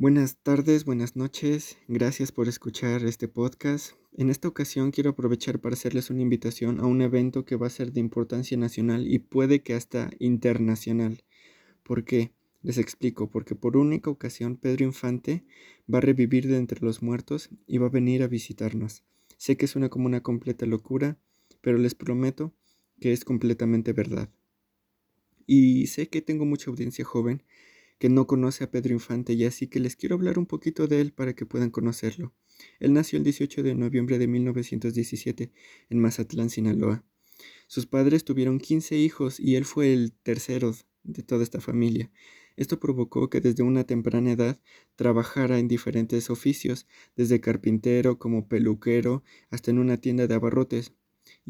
Buenas tardes, buenas noches, gracias por escuchar este podcast. En esta ocasión quiero aprovechar para hacerles una invitación a un evento que va a ser de importancia nacional y puede que hasta internacional. ¿Por qué? Les explico, porque por única ocasión Pedro Infante va a revivir de entre los muertos y va a venir a visitarnos. Sé que suena como una completa locura, pero les prometo que es completamente verdad. Y sé que tengo mucha audiencia joven que no conoce a Pedro Infante y así que les quiero hablar un poquito de él para que puedan conocerlo. Él nació el 18 de noviembre de 1917 en Mazatlán, Sinaloa. Sus padres tuvieron 15 hijos y él fue el tercero de toda esta familia. Esto provocó que desde una temprana edad trabajara en diferentes oficios, desde carpintero como peluquero hasta en una tienda de abarrotes,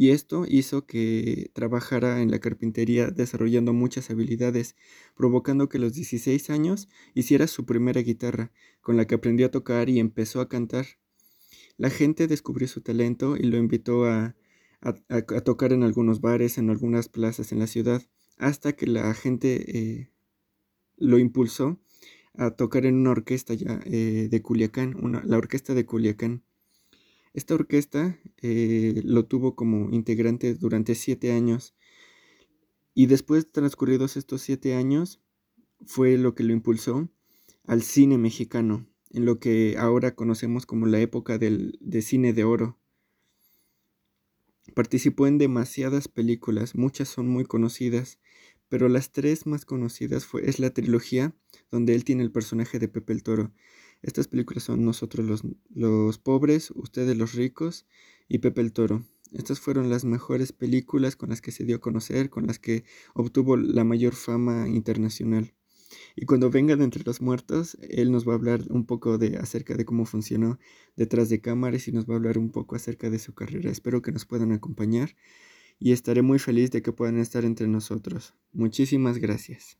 y esto hizo que trabajara en la carpintería desarrollando muchas habilidades, provocando que a los 16 años hiciera su primera guitarra, con la que aprendió a tocar y empezó a cantar. La gente descubrió su talento y lo invitó a, tocar en algunos bares, en algunas plazas en la ciudad, hasta que la gente eh, lo impulsó a tocar en una orquesta ya eh, de Culiacán, la orquesta de Culiacán. Esta orquesta eh, lo tuvo como integrante durante siete años y después transcurridos estos siete años fue lo que lo impulsó al cine mexicano, en lo que ahora conocemos como la época del, de cine de oro. Participó en demasiadas películas, muchas son muy conocidas, pero las tres más conocidas fue, es la trilogía donde él tiene el personaje de Pepe el Toro. Estas películas son Nosotros los, los pobres, Ustedes los ricos y Pepe el Toro. Estas fueron las mejores películas con las que se dio a conocer, con las que obtuvo la mayor fama internacional. Y cuando venga de entre los muertos, él nos va a hablar un poco de acerca de cómo funcionó detrás de cámaras y nos va a hablar un poco acerca de su carrera. Espero que nos puedan acompañar y estaré muy feliz de que puedan estar entre nosotros. Muchísimas gracias.